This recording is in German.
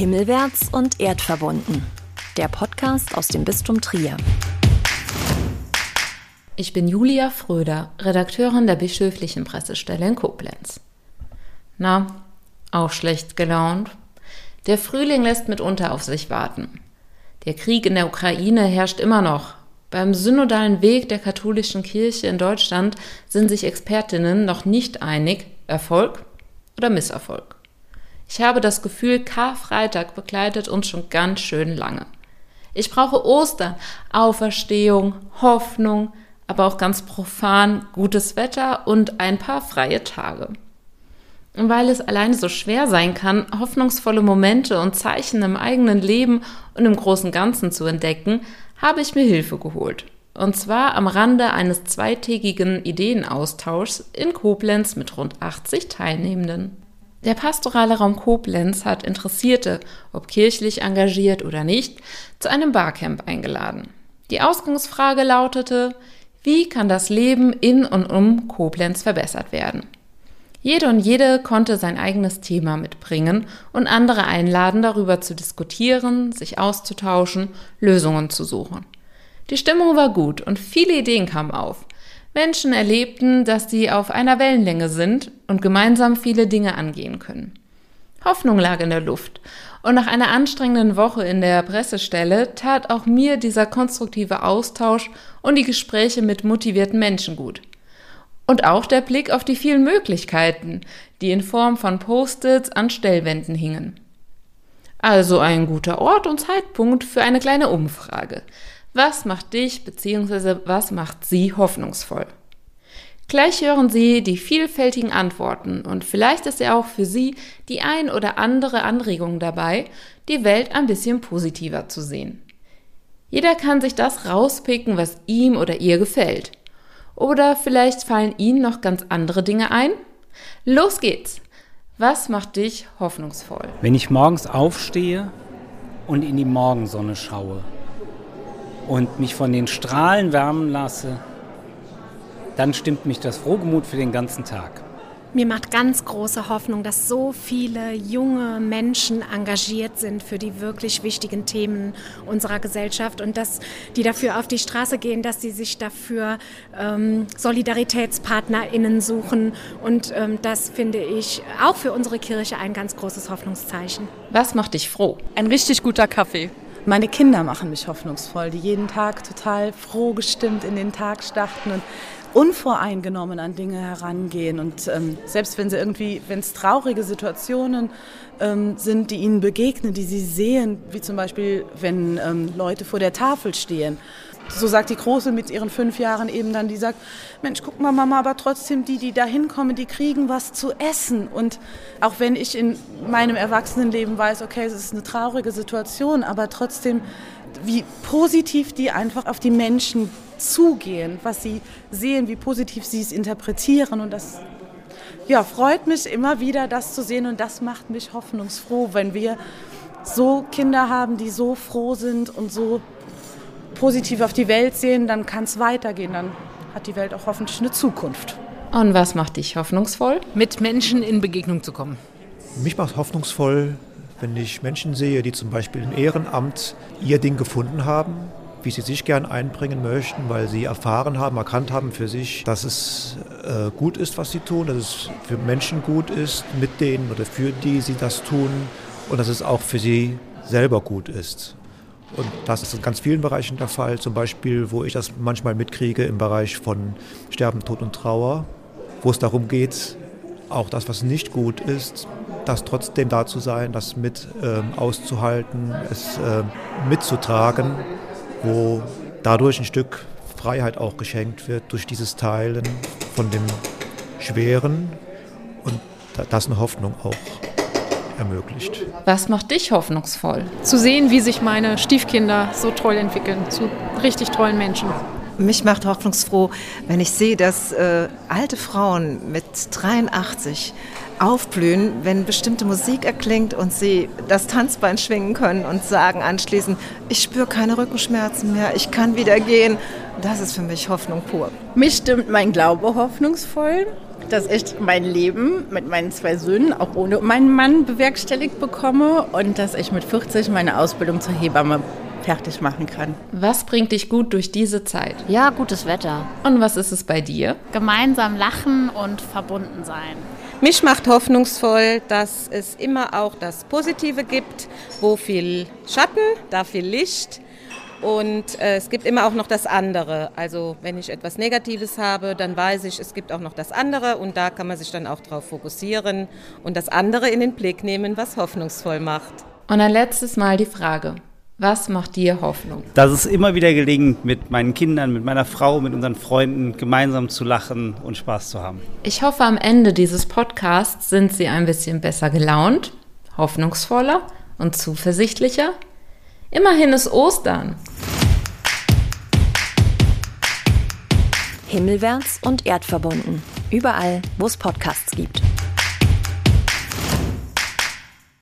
Himmelwärts und erdverbunden. Der Podcast aus dem Bistum Trier. Ich bin Julia Fröder, Redakteurin der Bischöflichen Pressestelle in Koblenz. Na, auch schlecht gelaunt? Der Frühling lässt mitunter auf sich warten. Der Krieg in der Ukraine herrscht immer noch. Beim synodalen Weg der katholischen Kirche in Deutschland sind sich Expertinnen noch nicht einig, Erfolg oder Misserfolg. Ich habe das Gefühl, Karfreitag begleitet uns schon ganz schön lange. Ich brauche Ostern, Auferstehung, Hoffnung, aber auch ganz profan gutes Wetter und ein paar freie Tage. Und weil es alleine so schwer sein kann, hoffnungsvolle Momente und Zeichen im eigenen Leben und im großen Ganzen zu entdecken, habe ich mir Hilfe geholt. Und zwar am Rande eines zweitägigen Ideenaustauschs in Koblenz mit rund 80 Teilnehmenden. Der pastorale Raum Koblenz hat Interessierte, ob kirchlich engagiert oder nicht, zu einem Barcamp eingeladen. Die Ausgangsfrage lautete, wie kann das Leben in und um Koblenz verbessert werden? Jede und jede konnte sein eigenes Thema mitbringen und andere einladen, darüber zu diskutieren, sich auszutauschen, Lösungen zu suchen. Die Stimmung war gut und viele Ideen kamen auf. Menschen erlebten, dass sie auf einer Wellenlänge sind und gemeinsam viele Dinge angehen können. Hoffnung lag in der Luft. Und nach einer anstrengenden Woche in der Pressestelle tat auch mir dieser konstruktive Austausch und die Gespräche mit motivierten Menschen gut. Und auch der Blick auf die vielen Möglichkeiten, die in Form von Post-its an Stellwänden hingen. Also ein guter Ort und Zeitpunkt für eine kleine Umfrage. Was macht dich bzw. was macht sie hoffnungsvoll? Gleich hören Sie die vielfältigen Antworten und vielleicht ist ja auch für Sie die ein oder andere Anregung dabei, die Welt ein bisschen positiver zu sehen. Jeder kann sich das rauspicken, was ihm oder ihr gefällt. Oder vielleicht fallen Ihnen noch ganz andere Dinge ein? Los geht's! Was macht dich hoffnungsvoll? Wenn ich morgens aufstehe und in die Morgensonne schaue und mich von den Strahlen wärmen lasse, dann stimmt mich das Frohgemut für den ganzen Tag. Mir macht ganz große Hoffnung, dass so viele junge Menschen engagiert sind für die wirklich wichtigen Themen unserer Gesellschaft und dass die dafür auf die Straße gehen, dass sie sich dafür ähm, SolidaritätspartnerInnen suchen. Und ähm, das finde ich auch für unsere Kirche ein ganz großes Hoffnungszeichen. Was macht dich froh? Ein richtig guter Kaffee. Meine Kinder machen mich hoffnungsvoll, die jeden Tag total froh gestimmt in den Tag starten und unvoreingenommen an Dinge herangehen. Und ähm, selbst wenn sie irgendwie, wenn es traurige Situationen ähm, sind, die ihnen begegnen, die sie sehen, wie zum Beispiel, wenn ähm, Leute vor der Tafel stehen. So sagt die Große mit ihren fünf Jahren eben dann, die sagt, Mensch, guck mal Mama, aber trotzdem die, die da hinkommen, die kriegen was zu essen. Und auch wenn ich in meinem Erwachsenenleben weiß, okay, es ist eine traurige Situation, aber trotzdem, wie positiv die einfach auf die Menschen zugehen, was sie sehen, wie positiv sie es interpretieren. Und das ja, freut mich immer wieder, das zu sehen. Und das macht mich hoffnungsfroh, wenn wir so Kinder haben, die so froh sind und so positiv auf die Welt sehen, dann kann es weitergehen. Dann hat die Welt auch hoffentlich eine Zukunft. Und was macht dich hoffnungsvoll? Mit Menschen in Begegnung zu kommen. Mich macht hoffnungsvoll, wenn ich Menschen sehe, die zum Beispiel im Ehrenamt ihr Ding gefunden haben, wie sie sich gern einbringen möchten, weil sie erfahren haben, erkannt haben für sich, dass es äh, gut ist, was sie tun, dass es für Menschen gut ist, mit denen oder für die sie das tun und dass es auch für sie selber gut ist. Und das ist in ganz vielen Bereichen der Fall, zum Beispiel, wo ich das manchmal mitkriege im Bereich von Sterben, Tod und Trauer, wo es darum geht, auch das, was nicht gut ist, das trotzdem da zu sein, das mit ähm, auszuhalten, es äh, mitzutragen wo dadurch ein Stück Freiheit auch geschenkt wird durch dieses Teilen von dem Schweren. Und das eine Hoffnung auch ermöglicht. Was macht dich hoffnungsvoll? Zu sehen, wie sich meine Stiefkinder so toll entwickeln, zu richtig tollen Menschen. Mich macht hoffnungsfroh, wenn ich sehe, dass äh, alte Frauen mit 83 aufblühen, wenn bestimmte Musik erklingt und sie das Tanzbein schwingen können und sagen anschließend, ich spüre keine Rückenschmerzen mehr, ich kann wieder gehen. Das ist für mich Hoffnung pur. Mich stimmt mein Glaube hoffnungsvoll, dass ich mein Leben mit meinen zwei Söhnen auch ohne meinen Mann bewerkstelligt bekomme und dass ich mit 40 meine Ausbildung zur Hebamme fertig machen kann. Was bringt dich gut durch diese Zeit? Ja, gutes Wetter. Und was ist es bei dir? Gemeinsam lachen und verbunden sein. Mich macht hoffnungsvoll, dass es immer auch das Positive gibt, wo viel Schatten, da viel Licht. Und äh, es gibt immer auch noch das andere. Also wenn ich etwas Negatives habe, dann weiß ich, es gibt auch noch das andere und da kann man sich dann auch darauf fokussieren und das andere in den Blick nehmen, was hoffnungsvoll macht. Und ein letztes Mal die Frage, was macht dir Hoffnung? Dass es immer wieder gelingt, mit meinen Kindern, mit meiner Frau, mit unseren Freunden gemeinsam zu lachen und Spaß zu haben. Ich hoffe, am Ende dieses Podcasts sind Sie ein bisschen besser gelaunt, hoffnungsvoller und zuversichtlicher. Immerhin ist Ostern. Himmelwärts und erdverbunden. Überall, wo es Podcasts gibt.